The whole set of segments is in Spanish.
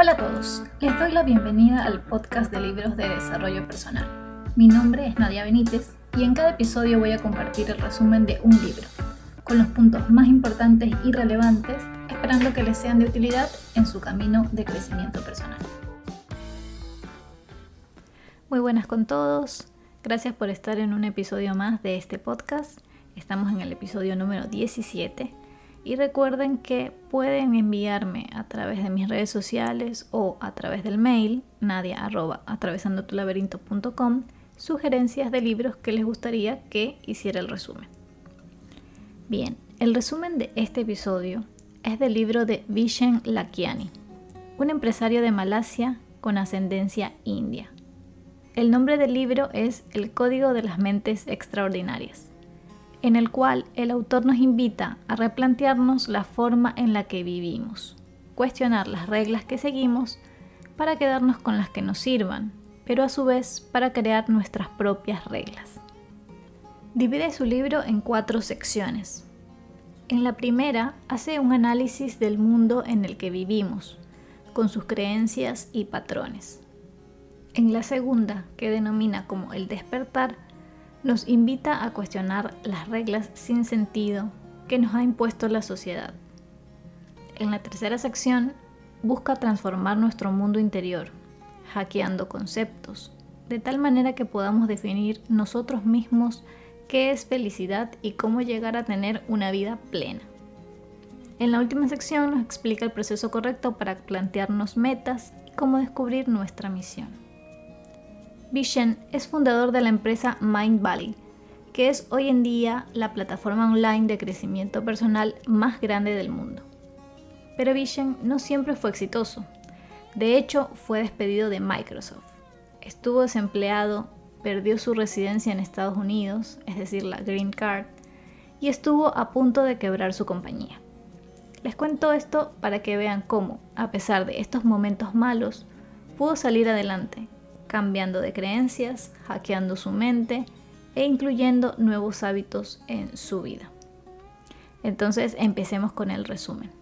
Hola a todos, les doy la bienvenida al podcast de libros de desarrollo personal. Mi nombre es Nadia Benítez y en cada episodio voy a compartir el resumen de un libro, con los puntos más importantes y relevantes, esperando que les sean de utilidad en su camino de crecimiento personal. Muy buenas con todos, gracias por estar en un episodio más de este podcast. Estamos en el episodio número 17 y recuerden que pueden enviarme a través de mis redes sociales o a través del mail nadia sugerencias de libros que les gustaría que hiciera el resumen. Bien, el resumen de este episodio es del libro de Vishen Lakiani, un empresario de Malasia con ascendencia india. El nombre del libro es El Código de las Mentes Extraordinarias en el cual el autor nos invita a replantearnos la forma en la que vivimos, cuestionar las reglas que seguimos para quedarnos con las que nos sirvan, pero a su vez para crear nuestras propias reglas. Divide su libro en cuatro secciones. En la primera hace un análisis del mundo en el que vivimos, con sus creencias y patrones. En la segunda, que denomina como el despertar, nos invita a cuestionar las reglas sin sentido que nos ha impuesto la sociedad. En la tercera sección, busca transformar nuestro mundo interior, hackeando conceptos, de tal manera que podamos definir nosotros mismos qué es felicidad y cómo llegar a tener una vida plena. En la última sección nos explica el proceso correcto para plantearnos metas y cómo descubrir nuestra misión. Vishen es fundador de la empresa Mind Valley, que es hoy en día la plataforma online de crecimiento personal más grande del mundo. Pero Vishen no siempre fue exitoso. De hecho, fue despedido de Microsoft. Estuvo desempleado, perdió su residencia en Estados Unidos, es decir, la Green Card, y estuvo a punto de quebrar su compañía. Les cuento esto para que vean cómo, a pesar de estos momentos malos, pudo salir adelante cambiando de creencias, hackeando su mente e incluyendo nuevos hábitos en su vida. Entonces empecemos con el resumen.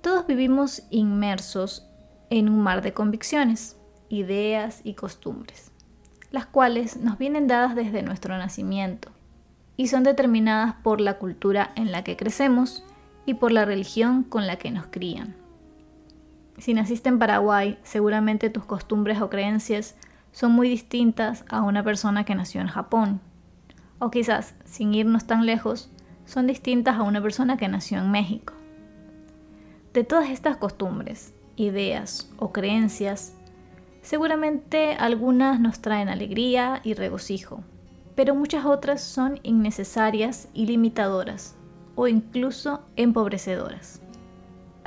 Todos vivimos inmersos en un mar de convicciones, ideas y costumbres, las cuales nos vienen dadas desde nuestro nacimiento y son determinadas por la cultura en la que crecemos y por la religión con la que nos crían. Si naciste en Paraguay, seguramente tus costumbres o creencias son muy distintas a una persona que nació en Japón. O quizás, sin irnos tan lejos, son distintas a una persona que nació en México. De todas estas costumbres, ideas o creencias, seguramente algunas nos traen alegría y regocijo, pero muchas otras son innecesarias y limitadoras, o incluso empobrecedoras.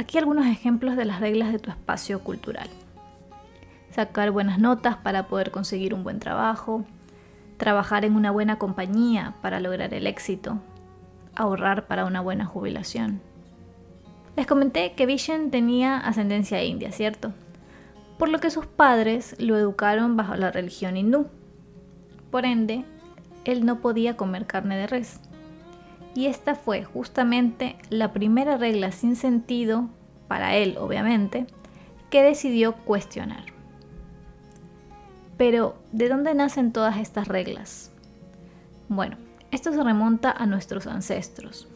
Aquí algunos ejemplos de las reglas de tu espacio cultural. Sacar buenas notas para poder conseguir un buen trabajo, trabajar en una buena compañía para lograr el éxito, ahorrar para una buena jubilación. Les comenté que Vishen tenía ascendencia india, ¿cierto? Por lo que sus padres lo educaron bajo la religión hindú. Por ende, él no podía comer carne de res y esta fue justamente la primera regla sin sentido, para él obviamente, que decidió cuestionar. Pero, ¿de dónde nacen todas estas reglas? Bueno, esto se remonta a nuestros ancestros,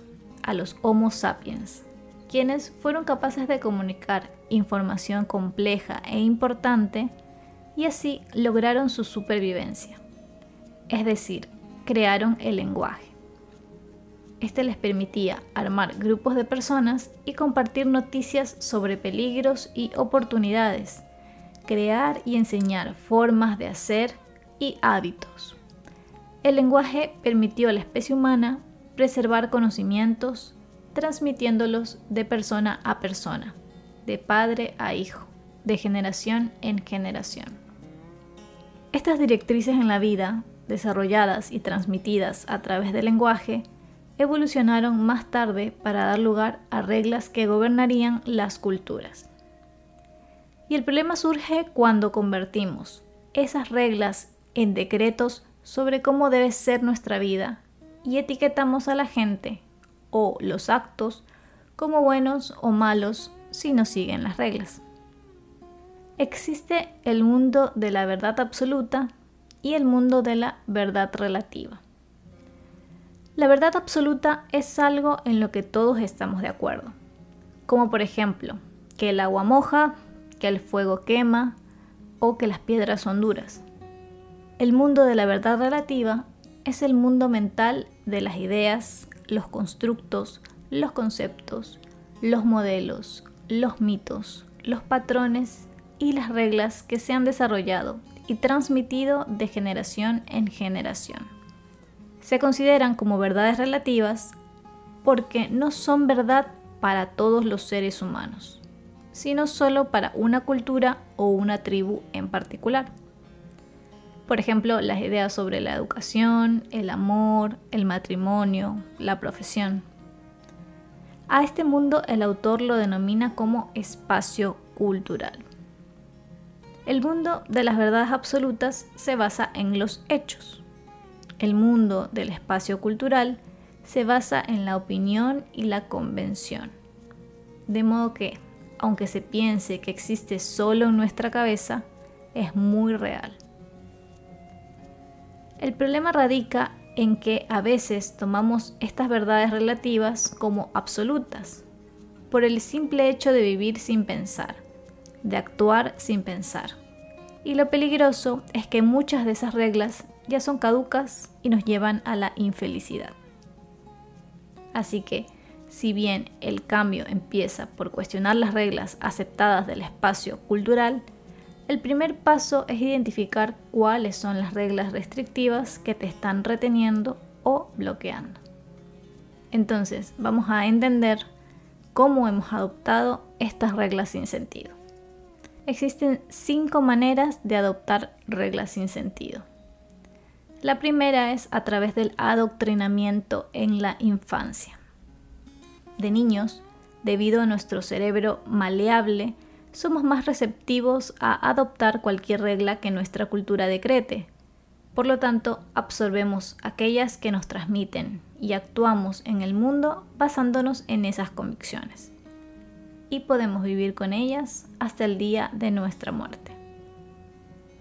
a los Homo sapiens, quienes fueron capaces de comunicar información compleja e importante y así lograron su supervivencia. Es decir, crearon el lenguaje. Este les permitía armar grupos de personas y compartir noticias sobre peligros y oportunidades, crear y enseñar formas de hacer y hábitos. El lenguaje permitió a la especie humana preservar conocimientos, transmitiéndolos de persona a persona, de padre a hijo, de generación en generación. Estas directrices en la vida, desarrolladas y transmitidas a través del lenguaje, evolucionaron más tarde para dar lugar a reglas que gobernarían las culturas. Y el problema surge cuando convertimos esas reglas en decretos sobre cómo debe ser nuestra vida y etiquetamos a la gente o los actos como buenos o malos si no siguen las reglas. Existe el mundo de la verdad absoluta y el mundo de la verdad relativa. La verdad absoluta es algo en lo que todos estamos de acuerdo, como por ejemplo que el agua moja, que el fuego quema o que las piedras son duras. El mundo de la verdad relativa es el mundo mental de las ideas, los constructos, los conceptos, los modelos, los mitos, los patrones y las reglas que se han desarrollado y transmitido de generación en generación. Se consideran como verdades relativas porque no son verdad para todos los seres humanos, sino solo para una cultura o una tribu en particular. Por ejemplo, las ideas sobre la educación, el amor, el matrimonio, la profesión. A este mundo el autor lo denomina como espacio cultural. El mundo de las verdades absolutas se basa en los hechos. El mundo del espacio cultural se basa en la opinión y la convención. De modo que, aunque se piense que existe solo en nuestra cabeza, es muy real. El problema radica en que a veces tomamos estas verdades relativas como absolutas, por el simple hecho de vivir sin pensar de actuar sin pensar. Y lo peligroso es que muchas de esas reglas ya son caducas y nos llevan a la infelicidad. Así que, si bien el cambio empieza por cuestionar las reglas aceptadas del espacio cultural, el primer paso es identificar cuáles son las reglas restrictivas que te están reteniendo o bloqueando. Entonces, vamos a entender cómo hemos adoptado estas reglas sin sentido. Existen cinco maneras de adoptar reglas sin sentido. La primera es a través del adoctrinamiento en la infancia. De niños, debido a nuestro cerebro maleable, somos más receptivos a adoptar cualquier regla que nuestra cultura decrete. Por lo tanto, absorbemos aquellas que nos transmiten y actuamos en el mundo basándonos en esas convicciones y podemos vivir con ellas hasta el día de nuestra muerte.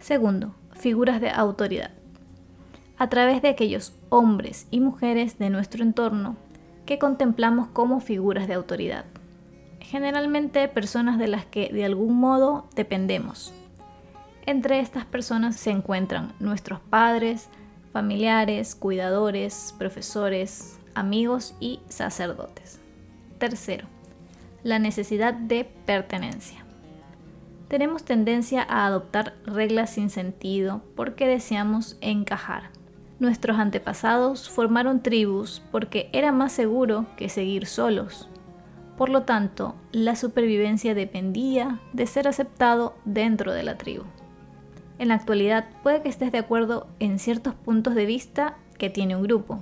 Segundo, figuras de autoridad. A través de aquellos hombres y mujeres de nuestro entorno que contemplamos como figuras de autoridad. Generalmente personas de las que de algún modo dependemos. Entre estas personas se encuentran nuestros padres, familiares, cuidadores, profesores, amigos y sacerdotes. Tercero, la necesidad de pertenencia. Tenemos tendencia a adoptar reglas sin sentido porque deseamos encajar. Nuestros antepasados formaron tribus porque era más seguro que seguir solos. Por lo tanto, la supervivencia dependía de ser aceptado dentro de la tribu. En la actualidad puede que estés de acuerdo en ciertos puntos de vista que tiene un grupo,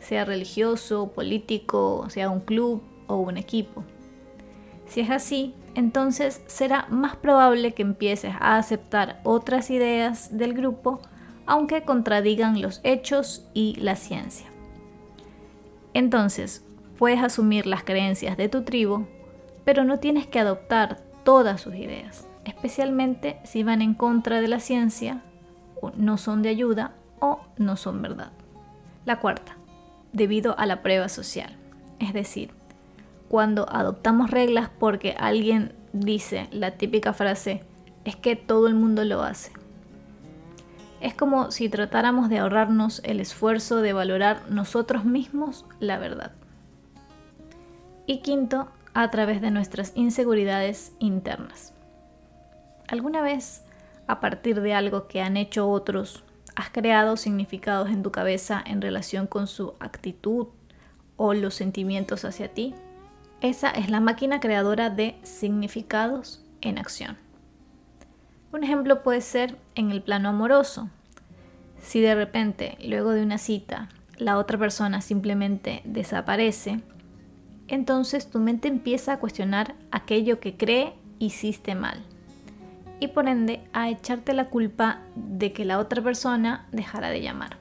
sea religioso, político, sea un club o un equipo. Si es así, entonces será más probable que empieces a aceptar otras ideas del grupo aunque contradigan los hechos y la ciencia. Entonces, puedes asumir las creencias de tu tribu, pero no tienes que adoptar todas sus ideas, especialmente si van en contra de la ciencia, no son de ayuda o no son verdad. La cuarta, debido a la prueba social, es decir, cuando adoptamos reglas porque alguien dice la típica frase, es que todo el mundo lo hace. Es como si tratáramos de ahorrarnos el esfuerzo de valorar nosotros mismos la verdad. Y quinto, a través de nuestras inseguridades internas. ¿Alguna vez, a partir de algo que han hecho otros, has creado significados en tu cabeza en relación con su actitud o los sentimientos hacia ti? Esa es la máquina creadora de significados en acción. Un ejemplo puede ser en el plano amoroso. Si de repente, luego de una cita, la otra persona simplemente desaparece, entonces tu mente empieza a cuestionar aquello que cree hiciste mal y por ende a echarte la culpa de que la otra persona dejara de llamar.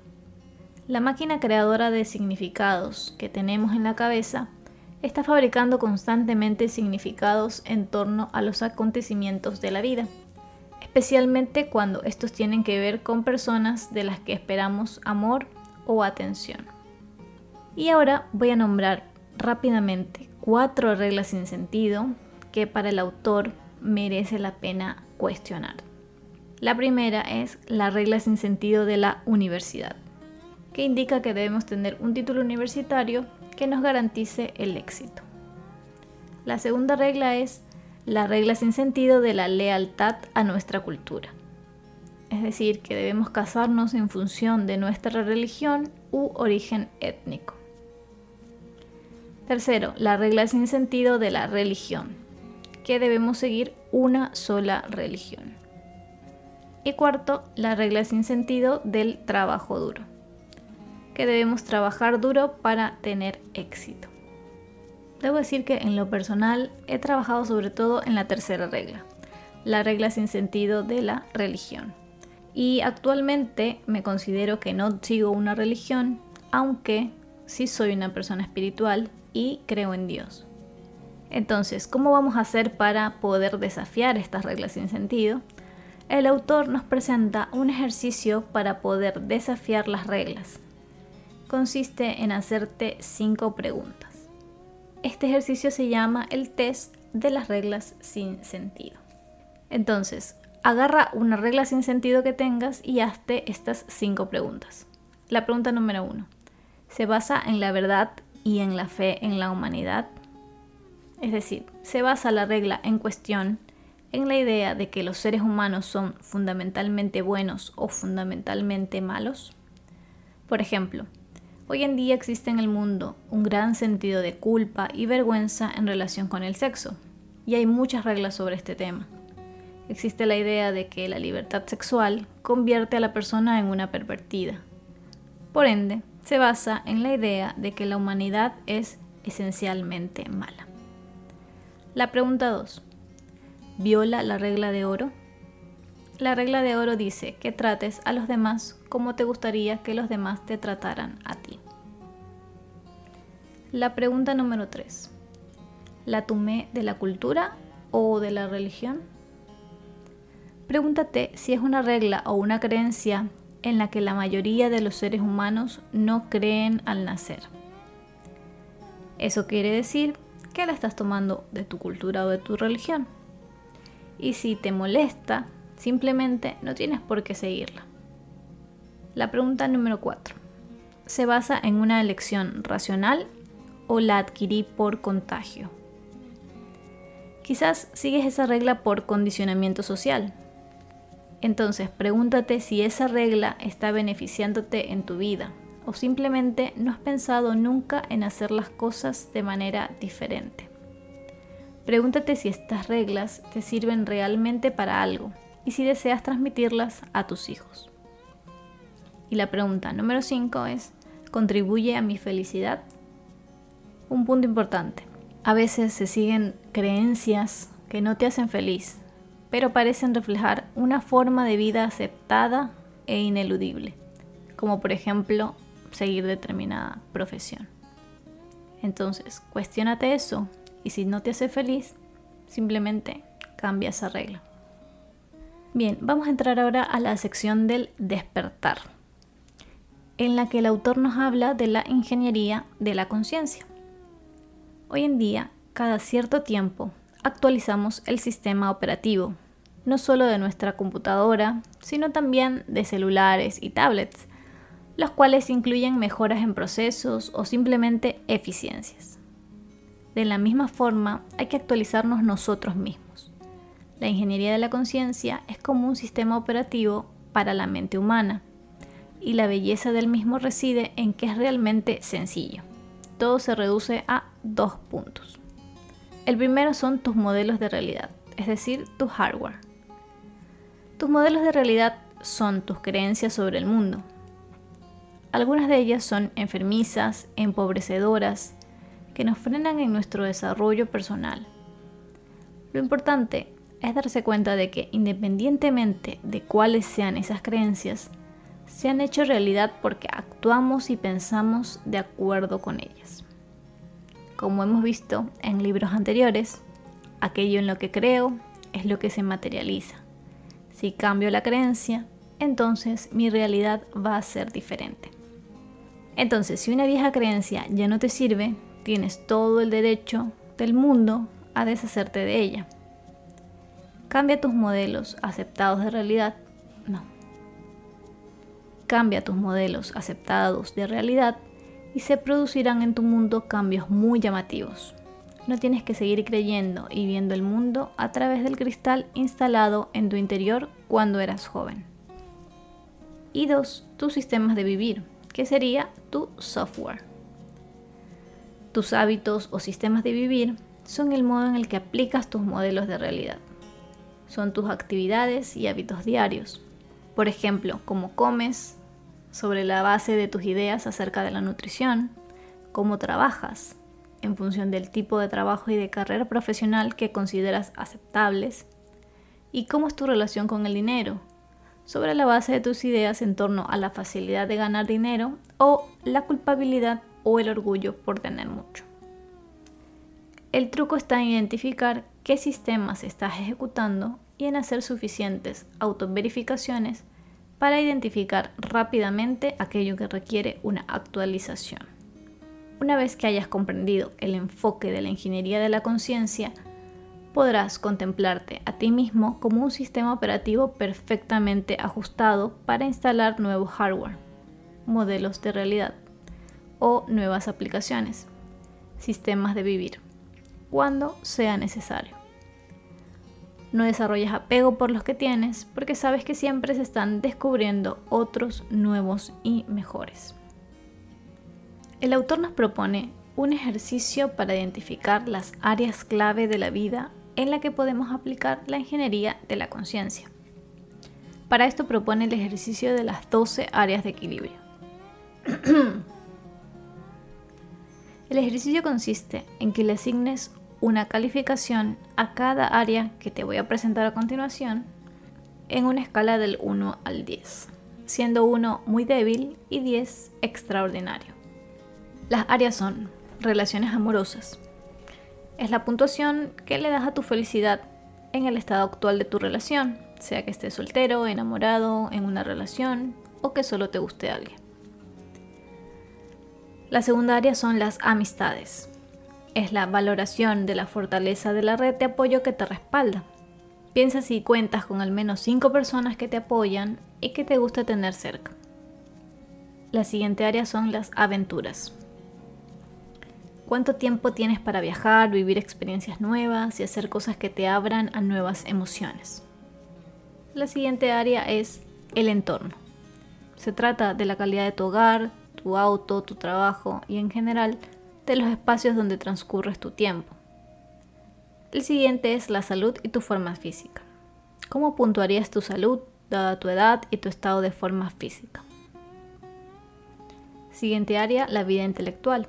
La máquina creadora de significados que tenemos en la cabeza está fabricando constantemente significados en torno a los acontecimientos de la vida, especialmente cuando estos tienen que ver con personas de las que esperamos amor o atención. Y ahora voy a nombrar rápidamente cuatro reglas sin sentido que para el autor merece la pena cuestionar. La primera es la regla sin sentido de la universidad, que indica que debemos tener un título universitario que nos garantice el éxito. La segunda regla es la regla sin sentido de la lealtad a nuestra cultura. Es decir, que debemos casarnos en función de nuestra religión u origen étnico. Tercero, la regla sin sentido de la religión, que debemos seguir una sola religión. Y cuarto, la regla sin sentido del trabajo duro, que debemos trabajar duro para tener éxito. Debo decir que en lo personal he trabajado sobre todo en la tercera regla, la regla sin sentido de la religión. Y actualmente me considero que no sigo una religión, aunque sí soy una persona espiritual y creo en Dios. Entonces, ¿cómo vamos a hacer para poder desafiar estas reglas sin sentido? El autor nos presenta un ejercicio para poder desafiar las reglas. Consiste en hacerte cinco preguntas. Este ejercicio se llama el test de las reglas sin sentido. Entonces, agarra una regla sin sentido que tengas y hazte estas cinco preguntas. La pregunta número uno. ¿Se basa en la verdad y en la fe en la humanidad. Es decir, se basa la regla en cuestión en la idea de que los seres humanos son fundamentalmente buenos o fundamentalmente malos. Por ejemplo, hoy en día existe en el mundo un gran sentido de culpa y vergüenza en relación con el sexo, y hay muchas reglas sobre este tema. Existe la idea de que la libertad sexual convierte a la persona en una pervertida. Por ende, se basa en la idea de que la humanidad es esencialmente mala. La pregunta 2. ¿Viola la regla de oro? La regla de oro dice que trates a los demás como te gustaría que los demás te trataran a ti. La pregunta número 3. ¿La tumé de la cultura o de la religión? Pregúntate si es una regla o una creencia en la que la mayoría de los seres humanos no creen al nacer. Eso quiere decir que la estás tomando de tu cultura o de tu religión. Y si te molesta, simplemente no tienes por qué seguirla. La pregunta número 4. ¿Se basa en una elección racional o la adquirí por contagio? Quizás sigues esa regla por condicionamiento social, entonces pregúntate si esa regla está beneficiándote en tu vida o simplemente no has pensado nunca en hacer las cosas de manera diferente. Pregúntate si estas reglas te sirven realmente para algo y si deseas transmitirlas a tus hijos. Y la pregunta número 5 es, ¿contribuye a mi felicidad? Un punto importante. A veces se siguen creencias que no te hacen feliz, pero parecen reflejar una forma de vida aceptada e ineludible, como por ejemplo seguir determinada profesión. Entonces, cuestionate eso y si no te hace feliz, simplemente cambia esa regla. Bien, vamos a entrar ahora a la sección del despertar, en la que el autor nos habla de la ingeniería de la conciencia. Hoy en día, cada cierto tiempo, actualizamos el sistema operativo no solo de nuestra computadora, sino también de celulares y tablets, los cuales incluyen mejoras en procesos o simplemente eficiencias. De la misma forma, hay que actualizarnos nosotros mismos. La ingeniería de la conciencia es como un sistema operativo para la mente humana, y la belleza del mismo reside en que es realmente sencillo. Todo se reduce a dos puntos. El primero son tus modelos de realidad, es decir, tu hardware. Tus modelos de realidad son tus creencias sobre el mundo. Algunas de ellas son enfermizas, empobrecedoras, que nos frenan en nuestro desarrollo personal. Lo importante es darse cuenta de que independientemente de cuáles sean esas creencias, se han hecho realidad porque actuamos y pensamos de acuerdo con ellas. Como hemos visto en libros anteriores, aquello en lo que creo es lo que se materializa. Si cambio la creencia, entonces mi realidad va a ser diferente. Entonces, si una vieja creencia ya no te sirve, tienes todo el derecho del mundo a deshacerte de ella. Cambia tus modelos aceptados de realidad. No. Cambia tus modelos aceptados de realidad y se producirán en tu mundo cambios muy llamativos. No tienes que seguir creyendo y viendo el mundo a través del cristal instalado en tu interior cuando eras joven. Y dos, tus sistemas de vivir, que sería tu software. Tus hábitos o sistemas de vivir son el modo en el que aplicas tus modelos de realidad. Son tus actividades y hábitos diarios. Por ejemplo, cómo comes, sobre la base de tus ideas acerca de la nutrición, cómo trabajas, en función del tipo de trabajo y de carrera profesional que consideras aceptables, y cómo es tu relación con el dinero, sobre la base de tus ideas en torno a la facilidad de ganar dinero o la culpabilidad o el orgullo por tener mucho. El truco está en identificar qué sistemas estás ejecutando y en hacer suficientes autoverificaciones para identificar rápidamente aquello que requiere una actualización. Una vez que hayas comprendido el enfoque de la ingeniería de la conciencia, podrás contemplarte a ti mismo como un sistema operativo perfectamente ajustado para instalar nuevo hardware, modelos de realidad o nuevas aplicaciones, sistemas de vivir, cuando sea necesario. No desarrolles apego por los que tienes porque sabes que siempre se están descubriendo otros nuevos y mejores. El autor nos propone un ejercicio para identificar las áreas clave de la vida en la que podemos aplicar la ingeniería de la conciencia. Para esto propone el ejercicio de las 12 áreas de equilibrio. el ejercicio consiste en que le asignes una calificación a cada área que te voy a presentar a continuación en una escala del 1 al 10, siendo 1 muy débil y 10 extraordinario. Las áreas son relaciones amorosas, es la puntuación que le das a tu felicidad en el estado actual de tu relación, sea que estés soltero, enamorado, en una relación o que solo te guste alguien. La segunda área son las amistades. Es la valoración de la fortaleza de la red de apoyo que te respalda. Piensa si cuentas con al menos 5 personas que te apoyan y que te gusta tener cerca. La siguiente área son las aventuras. ¿Cuánto tiempo tienes para viajar, vivir experiencias nuevas y hacer cosas que te abran a nuevas emociones? La siguiente área es el entorno. Se trata de la calidad de tu hogar, tu auto, tu trabajo y en general de los espacios donde transcurres tu tiempo. El siguiente es la salud y tu forma física. ¿Cómo puntuarías tu salud dada tu edad y tu estado de forma física? Siguiente área, la vida intelectual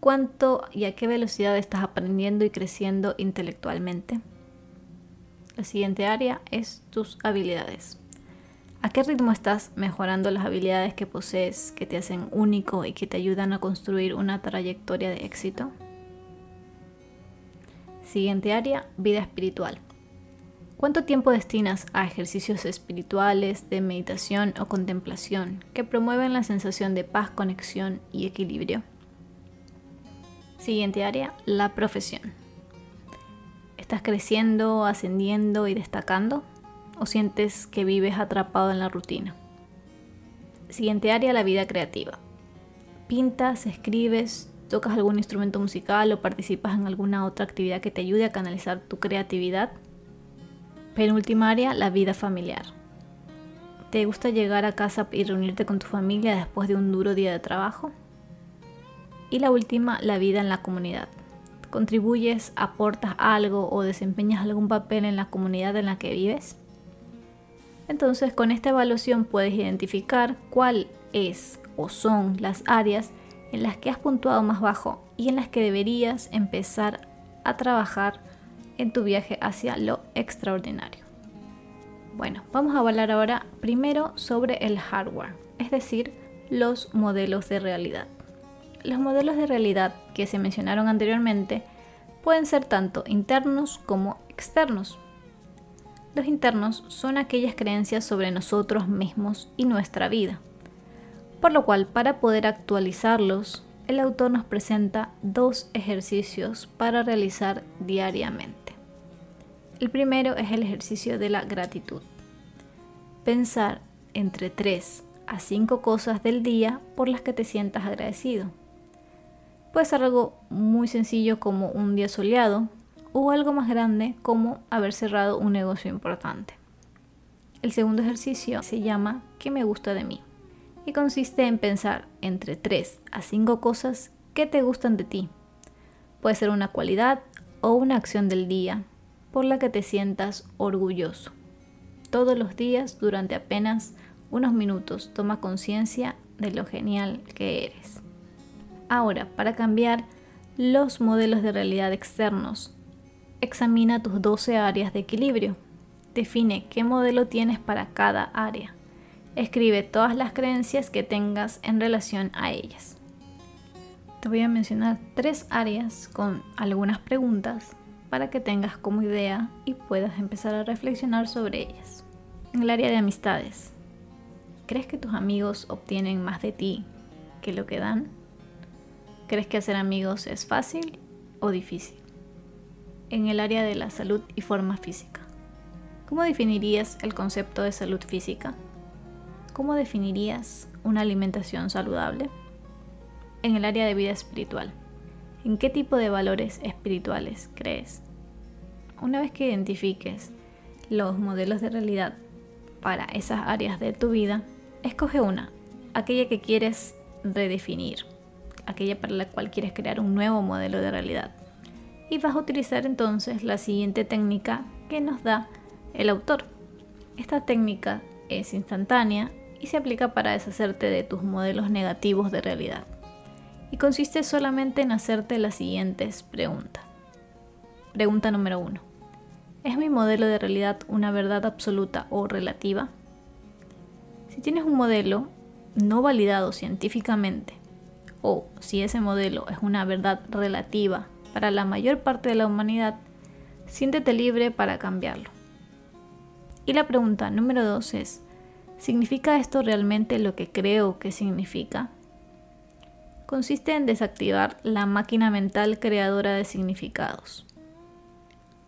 cuánto y a qué velocidad estás aprendiendo y creciendo intelectualmente. La siguiente área es tus habilidades. ¿A qué ritmo estás mejorando las habilidades que posees que te hacen único y que te ayudan a construir una trayectoria de éxito? Siguiente área, vida espiritual. ¿Cuánto tiempo destinas a ejercicios espirituales, de meditación o contemplación que promueven la sensación de paz, conexión y equilibrio? Siguiente área, la profesión. ¿Estás creciendo, ascendiendo y destacando? ¿O sientes que vives atrapado en la rutina? Siguiente área, la vida creativa. ¿Pintas, escribes, tocas algún instrumento musical o participas en alguna otra actividad que te ayude a canalizar tu creatividad? Penúltima área, la vida familiar. ¿Te gusta llegar a casa y reunirte con tu familia después de un duro día de trabajo? Y la última, la vida en la comunidad. ¿Contribuyes, aportas algo o desempeñas algún papel en la comunidad en la que vives? Entonces con esta evaluación puedes identificar cuál es o son las áreas en las que has puntuado más bajo y en las que deberías empezar a trabajar en tu viaje hacia lo extraordinario. Bueno, vamos a hablar ahora primero sobre el hardware, es decir, los modelos de realidad. Los modelos de realidad que se mencionaron anteriormente pueden ser tanto internos como externos. Internos son aquellas creencias sobre nosotros mismos y nuestra vida. Por lo cual, para poder actualizarlos, el autor nos presenta dos ejercicios para realizar diariamente. El primero es el ejercicio de la gratitud. Pensar entre 3 a 5 cosas del día por las que te sientas agradecido. Puede ser algo muy sencillo como un día soleado o algo más grande como haber cerrado un negocio importante. El segundo ejercicio se llama ¿Qué me gusta de mí? y consiste en pensar entre 3 a 5 cosas que te gustan de ti. Puede ser una cualidad o una acción del día por la que te sientas orgulloso. Todos los días durante apenas unos minutos toma conciencia de lo genial que eres. Ahora, para cambiar los modelos de realidad externos, examina tus 12 áreas de equilibrio. Define qué modelo tienes para cada área. Escribe todas las creencias que tengas en relación a ellas. Te voy a mencionar tres áreas con algunas preguntas para que tengas como idea y puedas empezar a reflexionar sobre ellas. En el área de amistades, ¿crees que tus amigos obtienen más de ti que lo que dan? ¿Crees que hacer amigos es fácil o difícil? En el área de la salud y forma física, ¿cómo definirías el concepto de salud física? ¿Cómo definirías una alimentación saludable? En el área de vida espiritual, ¿en qué tipo de valores espirituales crees? Una vez que identifiques los modelos de realidad para esas áreas de tu vida, escoge una, aquella que quieres redefinir, aquella para la cual quieres crear un nuevo modelo de realidad. Y vas a utilizar entonces la siguiente técnica que nos da el autor. Esta técnica es instantánea y se aplica para deshacerte de tus modelos negativos de realidad. Y consiste solamente en hacerte las siguientes preguntas. Pregunta número 1. ¿Es mi modelo de realidad una verdad absoluta o relativa? Si tienes un modelo no validado científicamente, o si ese modelo es una verdad relativa para la mayor parte de la humanidad, siéntete libre para cambiarlo. Y la pregunta número 2 es, ¿Significa esto realmente lo que creo que significa? Consiste en desactivar la máquina mental creadora de significados.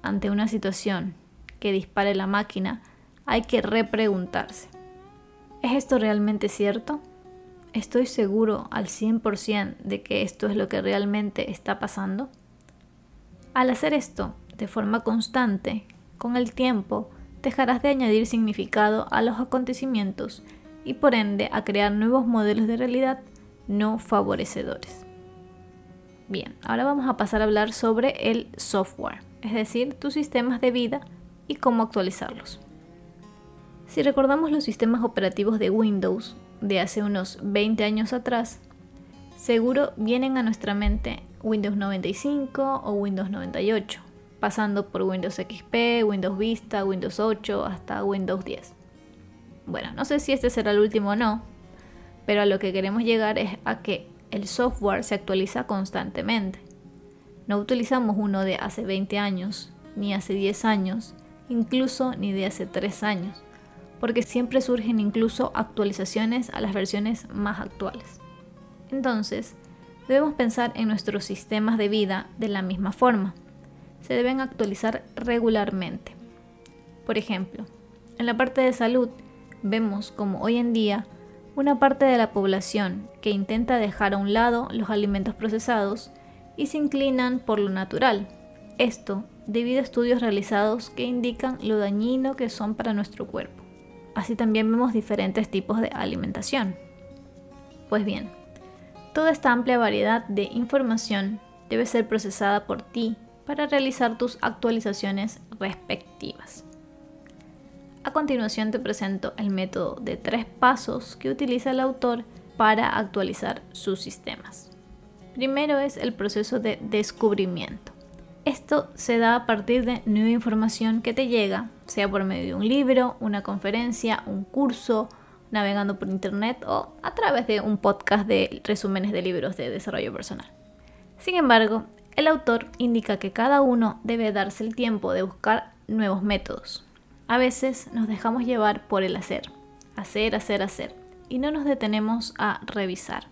Ante una situación que dispare la máquina, hay que repreguntarse. ¿Es esto realmente cierto? ¿Estoy seguro al 100% de que esto es lo que realmente está pasando? Al hacer esto de forma constante, con el tiempo, dejarás de añadir significado a los acontecimientos y por ende a crear nuevos modelos de realidad no favorecedores. Bien, ahora vamos a pasar a hablar sobre el software, es decir, tus sistemas de vida y cómo actualizarlos. Si recordamos los sistemas operativos de Windows de hace unos 20 años atrás, seguro vienen a nuestra mente Windows 95 o Windows 98, pasando por Windows XP, Windows Vista, Windows 8 hasta Windows 10. Bueno, no sé si este será el último o no, pero a lo que queremos llegar es a que el software se actualiza constantemente. No utilizamos uno de hace 20 años, ni hace 10 años, incluso ni de hace 3 años, porque siempre surgen incluso actualizaciones a las versiones más actuales. Entonces, debemos pensar en nuestros sistemas de vida de la misma forma se deben actualizar regularmente. Por ejemplo, en la parte de salud vemos como hoy en día una parte de la población que intenta dejar a un lado los alimentos procesados y se inclinan por lo natural. Esto debido a estudios realizados que indican lo dañino que son para nuestro cuerpo. Así también vemos diferentes tipos de alimentación. Pues bien, toda esta amplia variedad de información debe ser procesada por ti para realizar tus actualizaciones respectivas. A continuación te presento el método de tres pasos que utiliza el autor para actualizar sus sistemas. Primero es el proceso de descubrimiento. Esto se da a partir de nueva información que te llega, sea por medio de un libro, una conferencia, un curso, navegando por internet o a través de un podcast de resúmenes de libros de desarrollo personal. Sin embargo, el autor indica que cada uno debe darse el tiempo de buscar nuevos métodos. A veces nos dejamos llevar por el hacer, hacer, hacer, hacer, y no nos detenemos a revisar.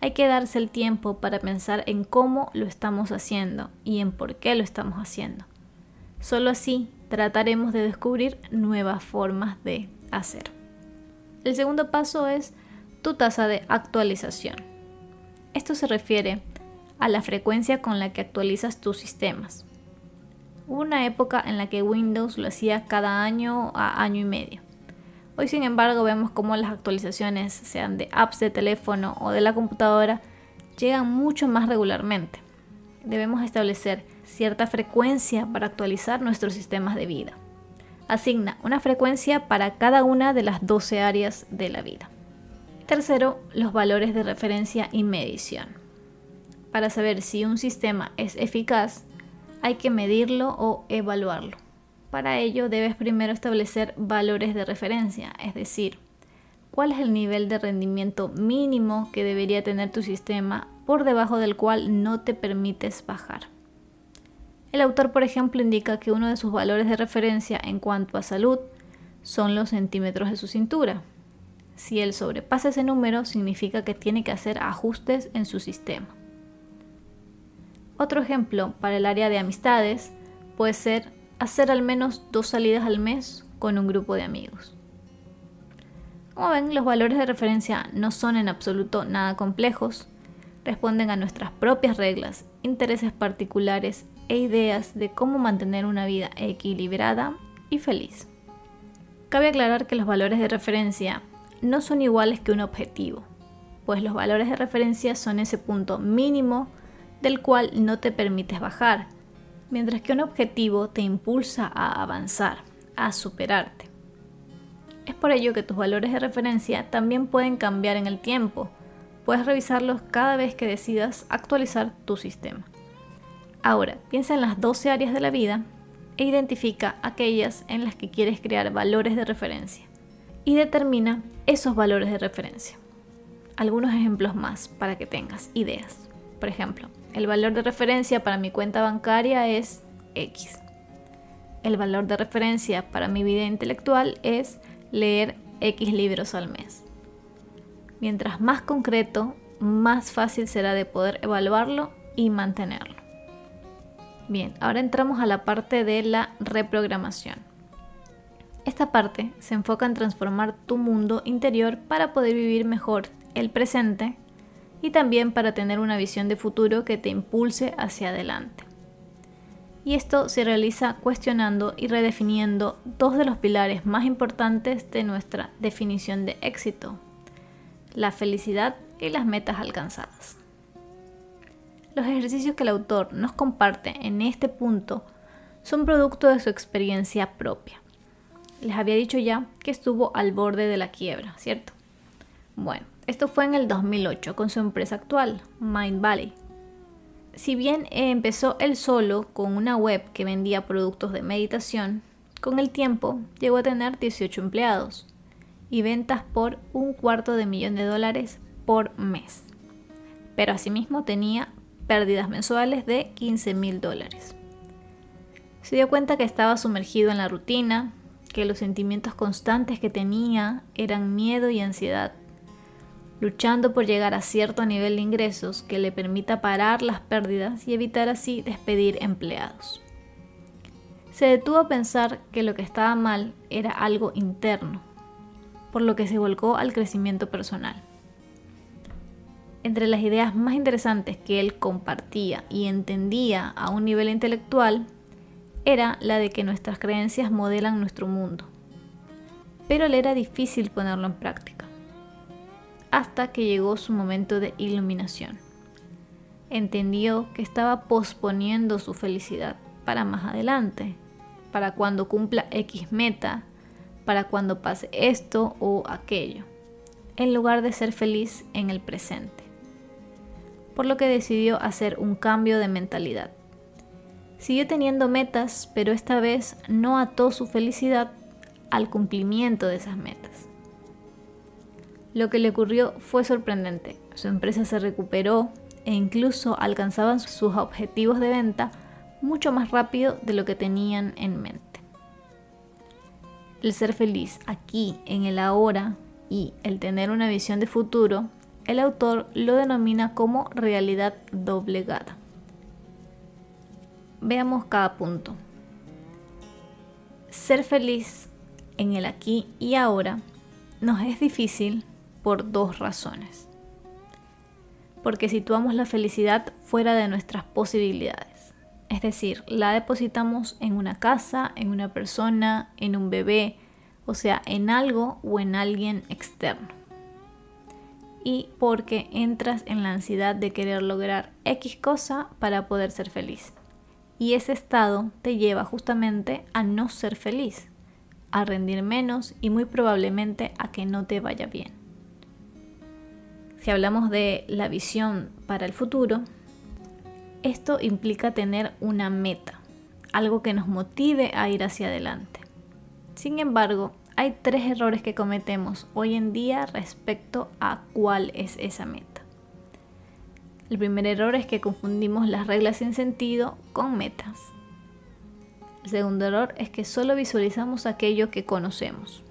Hay que darse el tiempo para pensar en cómo lo estamos haciendo y en por qué lo estamos haciendo. Solo así trataremos de descubrir nuevas formas de hacer. El segundo paso es tu tasa de actualización. Esto se refiere a la frecuencia con la que actualizas tus sistemas. Hubo una época en la que Windows lo hacía cada año a año y medio. Hoy sin embargo vemos cómo las actualizaciones, sean de apps de teléfono o de la computadora, llegan mucho más regularmente. Debemos establecer cierta frecuencia para actualizar nuestros sistemas de vida. Asigna una frecuencia para cada una de las 12 áreas de la vida. Tercero, los valores de referencia y medición. Para saber si un sistema es eficaz, hay que medirlo o evaluarlo. Para ello debes primero establecer valores de referencia, es decir, cuál es el nivel de rendimiento mínimo que debería tener tu sistema por debajo del cual no te permites bajar. El autor, por ejemplo, indica que uno de sus valores de referencia en cuanto a salud son los centímetros de su cintura. Si él sobrepasa ese número, significa que tiene que hacer ajustes en su sistema. Otro ejemplo para el área de amistades puede ser hacer al menos dos salidas al mes con un grupo de amigos. Como ven, los valores de referencia no son en absoluto nada complejos, responden a nuestras propias reglas, intereses particulares e ideas de cómo mantener una vida equilibrada y feliz. Cabe aclarar que los valores de referencia no son iguales que un objetivo, pues los valores de referencia son ese punto mínimo del cual no te permites bajar, mientras que un objetivo te impulsa a avanzar, a superarte. Es por ello que tus valores de referencia también pueden cambiar en el tiempo. Puedes revisarlos cada vez que decidas actualizar tu sistema. Ahora, piensa en las 12 áreas de la vida e identifica aquellas en las que quieres crear valores de referencia y determina esos valores de referencia. Algunos ejemplos más para que tengas ideas. Por ejemplo, el valor de referencia para mi cuenta bancaria es X. El valor de referencia para mi vida intelectual es leer X libros al mes. Mientras más concreto, más fácil será de poder evaluarlo y mantenerlo. Bien, ahora entramos a la parte de la reprogramación. Esta parte se enfoca en transformar tu mundo interior para poder vivir mejor el presente y también para tener una visión de futuro que te impulse hacia adelante. Y esto se realiza cuestionando y redefiniendo dos de los pilares más importantes de nuestra definición de éxito, la felicidad y las metas alcanzadas. Los ejercicios que el autor nos comparte en este punto son producto de su experiencia propia. Les había dicho ya que estuvo al borde de la quiebra, ¿cierto? Bueno, esto fue en el 2008 con su empresa actual, Mind Valley. Si bien empezó él solo con una web que vendía productos de meditación, con el tiempo llegó a tener 18 empleados y ventas por un cuarto de millón de dólares por mes. Pero asimismo tenía pérdidas mensuales de 15 mil dólares. Se dio cuenta que estaba sumergido en la rutina, que los sentimientos constantes que tenía eran miedo y ansiedad, luchando por llegar a cierto nivel de ingresos que le permita parar las pérdidas y evitar así despedir empleados. Se detuvo a pensar que lo que estaba mal era algo interno, por lo que se volcó al crecimiento personal. Entre las ideas más interesantes que él compartía y entendía a un nivel intelectual era la de que nuestras creencias modelan nuestro mundo, pero le era difícil ponerlo en práctica hasta que llegó su momento de iluminación. Entendió que estaba posponiendo su felicidad para más adelante, para cuando cumpla X meta, para cuando pase esto o aquello, en lugar de ser feliz en el presente. Por lo que decidió hacer un cambio de mentalidad. Siguió teniendo metas, pero esta vez no ató su felicidad al cumplimiento de esas metas. Lo que le ocurrió fue sorprendente. Su empresa se recuperó e incluso alcanzaban sus objetivos de venta mucho más rápido de lo que tenían en mente. el ser feliz aquí, en el ahora, y el tener una visión de futuro, el autor lo denomina como realidad doblegada. Veamos cada punto. Ser feliz en el aquí y ahora nos es difícil por dos razones. Porque situamos la felicidad fuera de nuestras posibilidades. Es decir, la depositamos en una casa, en una persona, en un bebé, o sea, en algo o en alguien externo. Y porque entras en la ansiedad de querer lograr X cosa para poder ser feliz. Y ese estado te lleva justamente a no ser feliz, a rendir menos y muy probablemente a que no te vaya bien. Si hablamos de la visión para el futuro, esto implica tener una meta, algo que nos motive a ir hacia adelante. Sin embargo, hay tres errores que cometemos hoy en día respecto a cuál es esa meta. El primer error es que confundimos las reglas sin sentido con metas. El segundo error es que solo visualizamos aquello que conocemos.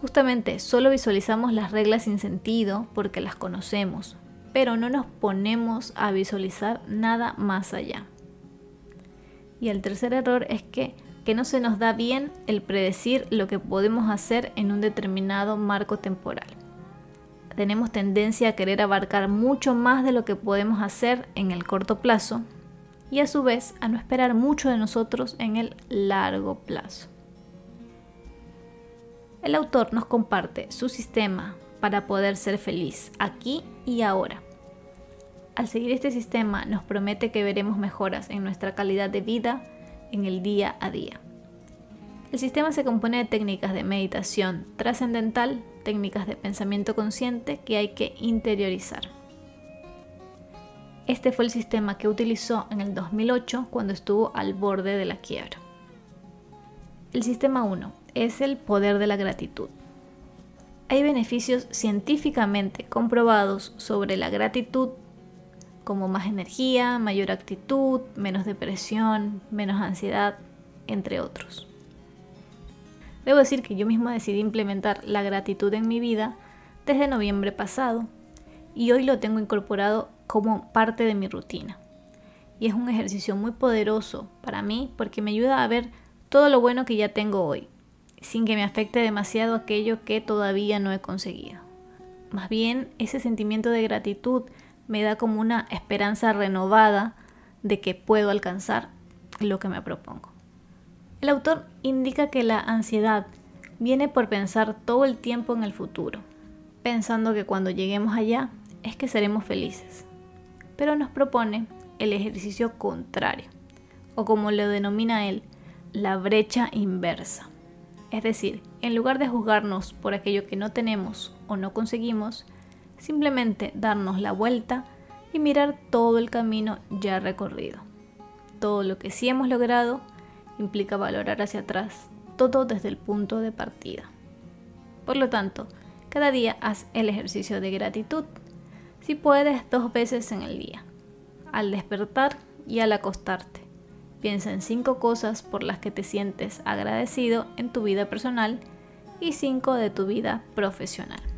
Justamente solo visualizamos las reglas sin sentido porque las conocemos, pero no nos ponemos a visualizar nada más allá. Y el tercer error es que que no se nos da bien el predecir lo que podemos hacer en un determinado marco temporal. Tenemos tendencia a querer abarcar mucho más de lo que podemos hacer en el corto plazo y a su vez a no esperar mucho de nosotros en el largo plazo. El autor nos comparte su sistema para poder ser feliz aquí y ahora. Al seguir este sistema nos promete que veremos mejoras en nuestra calidad de vida, en el día a día. El sistema se compone de técnicas de meditación trascendental, técnicas de pensamiento consciente que hay que interiorizar. Este fue el sistema que utilizó en el 2008 cuando estuvo al borde de la quiebra. El sistema 1 es el poder de la gratitud. Hay beneficios científicamente comprobados sobre la gratitud como más energía, mayor actitud, menos depresión, menos ansiedad, entre otros. Debo decir que yo misma decidí implementar la gratitud en mi vida desde noviembre pasado y hoy lo tengo incorporado como parte de mi rutina. Y es un ejercicio muy poderoso para mí porque me ayuda a ver todo lo bueno que ya tengo hoy, sin que me afecte demasiado aquello que todavía no he conseguido. Más bien, ese sentimiento de gratitud me da como una esperanza renovada de que puedo alcanzar lo que me propongo. El autor indica que la ansiedad viene por pensar todo el tiempo en el futuro, pensando que cuando lleguemos allá es que seremos felices. Pero nos propone el ejercicio contrario, o como lo denomina él, la brecha inversa. Es decir, en lugar de juzgarnos por aquello que no tenemos o no conseguimos, simplemente darnos la vuelta y mirar todo el camino ya recorrido. Todo lo que sí hemos logrado implica valorar hacia atrás, todo desde el punto de partida. Por lo tanto, cada día haz el ejercicio de gratitud, si puedes dos veces en el día, al despertar y al acostarte. Piensa en cinco cosas por las que te sientes agradecido en tu vida personal y cinco de tu vida profesional.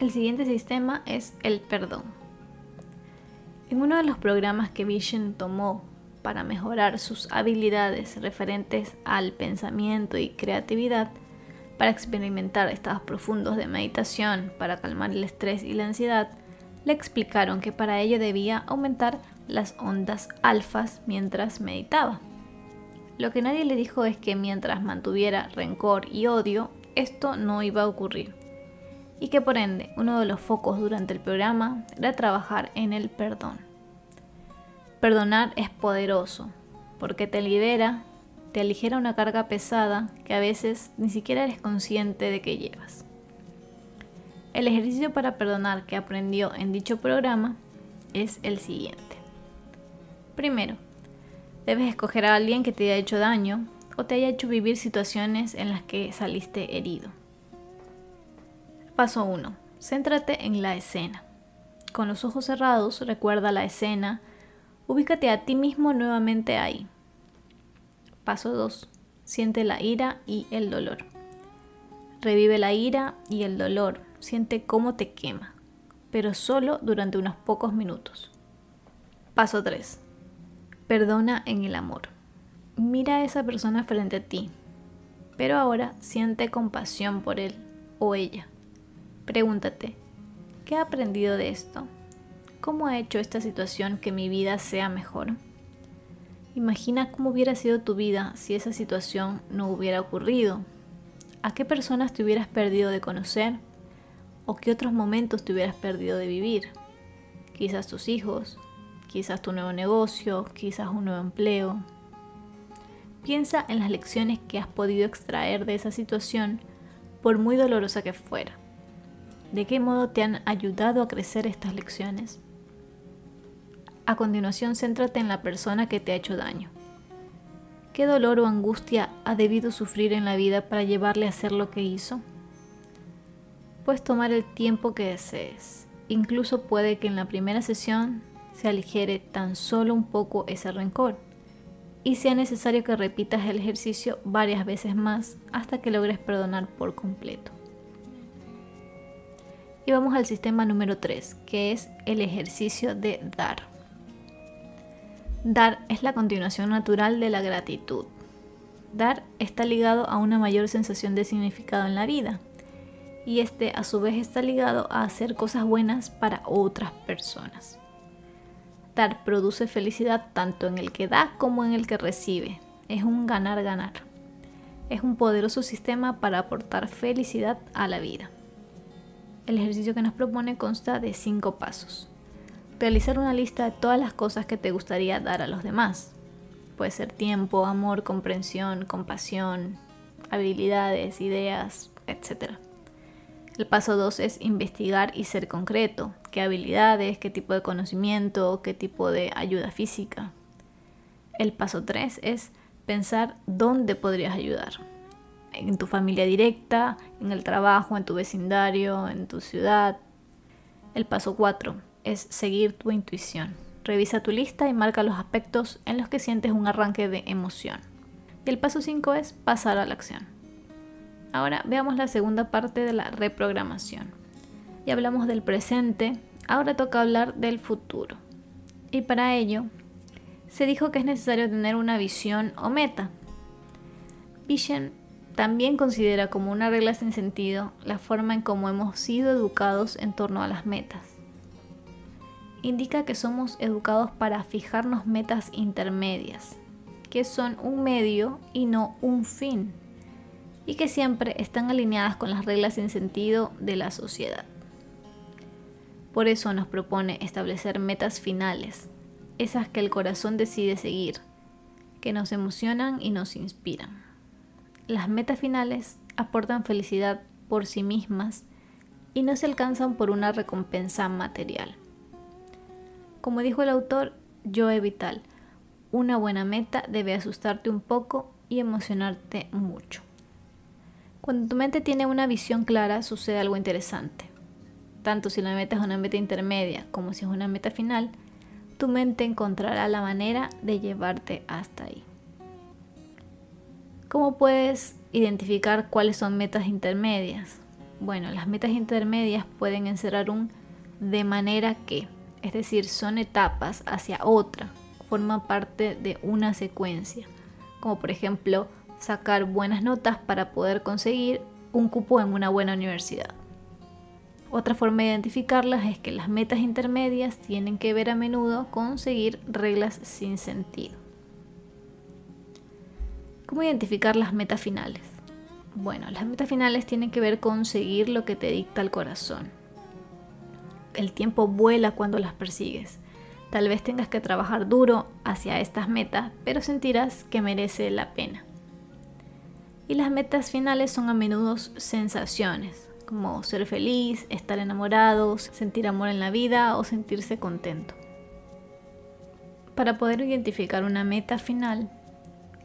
El siguiente sistema es el perdón. En uno de los programas que Vision tomó para mejorar sus habilidades referentes al pensamiento y creatividad, para experimentar estados profundos de meditación, para calmar el estrés y la ansiedad, le explicaron que para ello debía aumentar las ondas alfas mientras meditaba. Lo que nadie le dijo es que mientras mantuviera rencor y odio, esto no iba a ocurrir y que por ende uno de los focos durante el programa era trabajar en el perdón. Perdonar es poderoso porque te libera, te aligera una carga pesada que a veces ni siquiera eres consciente de que llevas. El ejercicio para perdonar que aprendió en dicho programa es el siguiente. Primero, debes escoger a alguien que te haya hecho daño o te haya hecho vivir situaciones en las que saliste herido. Paso 1. Céntrate en la escena. Con los ojos cerrados, recuerda la escena. Ubícate a ti mismo nuevamente ahí. Paso 2. siente la ira y el dolor. Revive la ira y el dolor, siente cómo te quema, pero solo durante unos pocos minutos. Paso 3. Perdona en el amor. Mira a esa persona frente a ti, pero ahora siente compasión por él o ella. Pregúntate, ¿qué he aprendido de esto? ¿Cómo ha hecho esta situación que mi vida sea mejor? Imagina cómo hubiera sido tu vida si esa situación no hubiera ocurrido. ¿A qué personas te hubieras perdido de conocer? ¿O qué otros momentos te hubieras perdido de vivir? Quizás tus hijos, quizás tu nuevo negocio, quizás un nuevo empleo. Piensa en las lecciones que has podido extraer de esa situación, por muy dolorosa que fuera. ¿De qué modo te han ayudado a crecer estas lecciones? A continuación, céntrate en la persona que te ha hecho daño. ¿Qué dolor o angustia ha debido sufrir en la vida para llevarle a hacer lo que hizo? Puedes tomar el tiempo que desees. Incluso puede que en la primera sesión se aligere tan solo un poco ese rencor y sea necesario que repitas el ejercicio varias veces más hasta que logres perdonar por completo. Y vamos al sistema número 3, que es el ejercicio de dar. Dar es la continuación natural de la gratitud. Dar está ligado a una mayor sensación de significado en la vida y este a su vez está ligado a hacer cosas buenas para otras personas produce felicidad tanto en el que da como en el que recibe. Es un ganar-ganar. Es un poderoso sistema para aportar felicidad a la vida. El ejercicio que nos propone consta de cinco pasos. Realizar una lista de todas las cosas que te gustaría dar a los demás. Puede ser tiempo, amor, comprensión, compasión, habilidades, ideas, etc. El paso 2 es investigar y ser concreto. ¿Qué habilidades, qué tipo de conocimiento, qué tipo de ayuda física? El paso 3 es pensar dónde podrías ayudar. En tu familia directa, en el trabajo, en tu vecindario, en tu ciudad. El paso 4 es seguir tu intuición. Revisa tu lista y marca los aspectos en los que sientes un arranque de emoción. Y el paso 5 es pasar a la acción. Ahora veamos la segunda parte de la reprogramación. Ya hablamos del presente, ahora toca hablar del futuro. Y para ello, se dijo que es necesario tener una visión o meta. Vision también considera como una regla sin sentido la forma en cómo hemos sido educados en torno a las metas. Indica que somos educados para fijarnos metas intermedias, que son un medio y no un fin y que siempre están alineadas con las reglas sin sentido de la sociedad. Por eso nos propone establecer metas finales, esas que el corazón decide seguir, que nos emocionan y nos inspiran. Las metas finales aportan felicidad por sí mismas y no se alcanzan por una recompensa material. Como dijo el autor Joe Vital, una buena meta debe asustarte un poco y emocionarte mucho. Cuando tu mente tiene una visión clara, sucede algo interesante. Tanto si la meta es una meta intermedia como si es una meta final, tu mente encontrará la manera de llevarte hasta ahí. ¿Cómo puedes identificar cuáles son metas intermedias? Bueno, las metas intermedias pueden encerrar un de manera que, es decir, son etapas hacia otra, forman parte de una secuencia, como por ejemplo sacar buenas notas para poder conseguir un cupo en una buena universidad. Otra forma de identificarlas es que las metas intermedias tienen que ver a menudo con seguir reglas sin sentido. ¿Cómo identificar las metas finales? Bueno, las metas finales tienen que ver con seguir lo que te dicta el corazón. El tiempo vuela cuando las persigues. Tal vez tengas que trabajar duro hacia estas metas, pero sentirás que merece la pena y las metas finales son a menudo sensaciones, como ser feliz, estar enamorados, sentir amor en la vida o sentirse contento. Para poder identificar una meta final,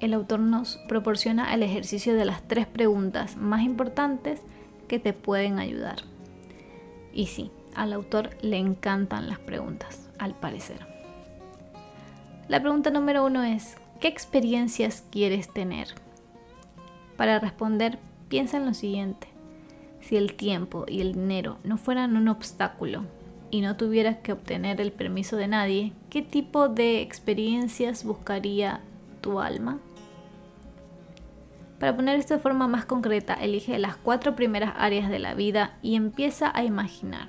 el autor nos proporciona el ejercicio de las tres preguntas más importantes que te pueden ayudar. Y sí, al autor le encantan las preguntas, al parecer. La pregunta número uno es, ¿qué experiencias quieres tener? Para responder, piensa en lo siguiente. Si el tiempo y el dinero no fueran un obstáculo y no tuvieras que obtener el permiso de nadie, ¿qué tipo de experiencias buscaría tu alma? Para poner esto de forma más concreta, elige las cuatro primeras áreas de la vida y empieza a imaginar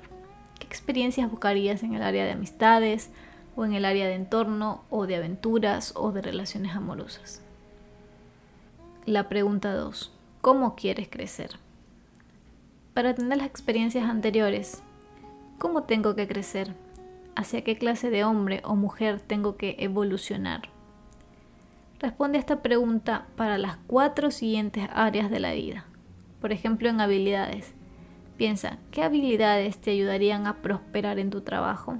qué experiencias buscarías en el área de amistades o en el área de entorno o de aventuras o de relaciones amorosas. La pregunta 2. ¿Cómo quieres crecer? Para tener las experiencias anteriores, ¿cómo tengo que crecer? ¿Hacia qué clase de hombre o mujer tengo que evolucionar? Responde a esta pregunta para las cuatro siguientes áreas de la vida. Por ejemplo, en habilidades. Piensa, ¿qué habilidades te ayudarían a prosperar en tu trabajo?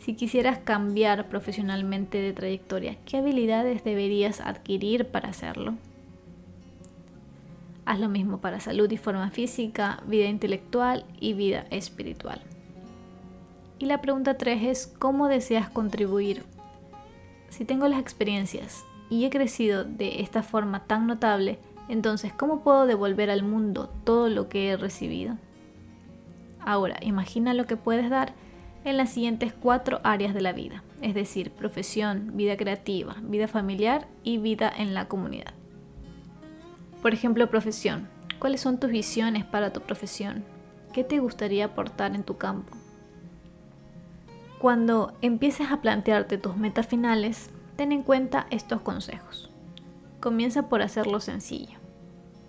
Si quisieras cambiar profesionalmente de trayectoria, ¿qué habilidades deberías adquirir para hacerlo? Haz lo mismo para salud y forma física, vida intelectual y vida espiritual. Y la pregunta 3 es, ¿cómo deseas contribuir? Si tengo las experiencias y he crecido de esta forma tan notable, entonces, ¿cómo puedo devolver al mundo todo lo que he recibido? Ahora, imagina lo que puedes dar en las siguientes cuatro áreas de la vida, es decir, profesión, vida creativa, vida familiar y vida en la comunidad. Por ejemplo, profesión. ¿Cuáles son tus visiones para tu profesión? ¿Qué te gustaría aportar en tu campo? Cuando empieces a plantearte tus metas finales, ten en cuenta estos consejos. Comienza por hacerlo sencillo.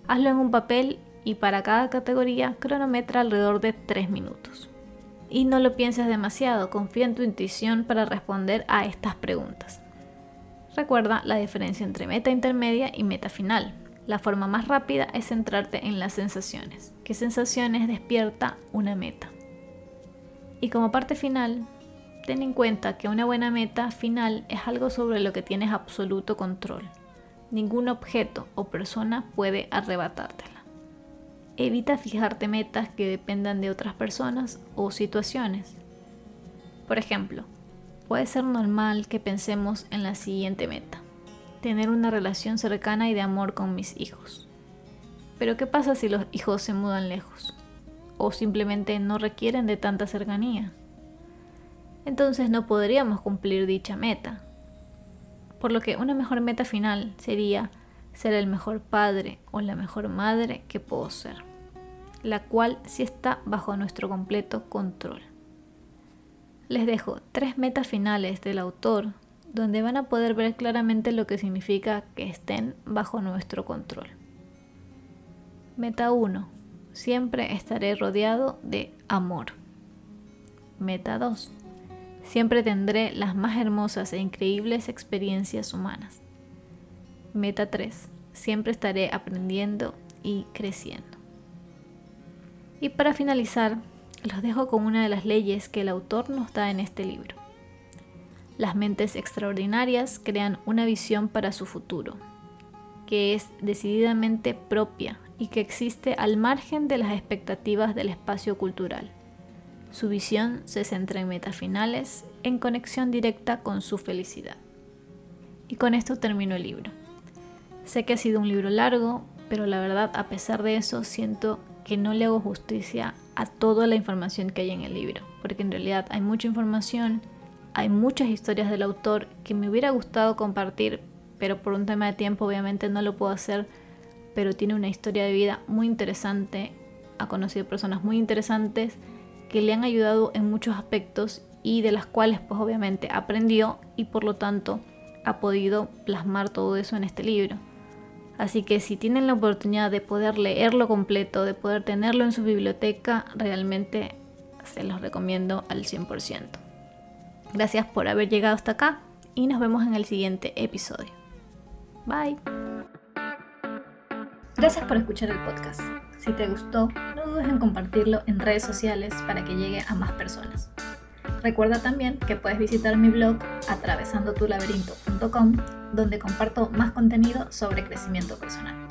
Hazlo en un papel y para cada categoría cronometra alrededor de 3 minutos. Y no lo pienses demasiado, confía en tu intuición para responder a estas preguntas. Recuerda la diferencia entre meta intermedia y meta final. La forma más rápida es centrarte en las sensaciones. ¿Qué sensaciones despierta una meta? Y como parte final, ten en cuenta que una buena meta final es algo sobre lo que tienes absoluto control. Ningún objeto o persona puede arrebatártela. Evita fijarte metas que dependan de otras personas o situaciones. Por ejemplo, puede ser normal que pensemos en la siguiente meta tener una relación cercana y de amor con mis hijos. Pero ¿qué pasa si los hijos se mudan lejos? O simplemente no requieren de tanta cercanía. Entonces no podríamos cumplir dicha meta. Por lo que una mejor meta final sería ser el mejor padre o la mejor madre que puedo ser, la cual sí está bajo nuestro completo control. Les dejo tres metas finales del autor donde van a poder ver claramente lo que significa que estén bajo nuestro control. Meta 1. Siempre estaré rodeado de amor. Meta 2. Siempre tendré las más hermosas e increíbles experiencias humanas. Meta 3. Siempre estaré aprendiendo y creciendo. Y para finalizar, los dejo con una de las leyes que el autor nos da en este libro. Las mentes extraordinarias crean una visión para su futuro, que es decididamente propia y que existe al margen de las expectativas del espacio cultural. Su visión se centra en metas finales, en conexión directa con su felicidad. Y con esto termino el libro. Sé que ha sido un libro largo, pero la verdad, a pesar de eso, siento que no le hago justicia a toda la información que hay en el libro, porque en realidad hay mucha información hay muchas historias del autor que me hubiera gustado compartir, pero por un tema de tiempo obviamente no lo puedo hacer, pero tiene una historia de vida muy interesante, ha conocido personas muy interesantes que le han ayudado en muchos aspectos y de las cuales pues obviamente aprendió y por lo tanto ha podido plasmar todo eso en este libro. Así que si tienen la oportunidad de poder leerlo completo, de poder tenerlo en su biblioteca, realmente se los recomiendo al 100%. Gracias por haber llegado hasta acá y nos vemos en el siguiente episodio. Bye. Gracias por escuchar el podcast. Si te gustó, no dudes en compartirlo en redes sociales para que llegue a más personas. Recuerda también que puedes visitar mi blog atravesandotulaberinto.com donde comparto más contenido sobre crecimiento personal.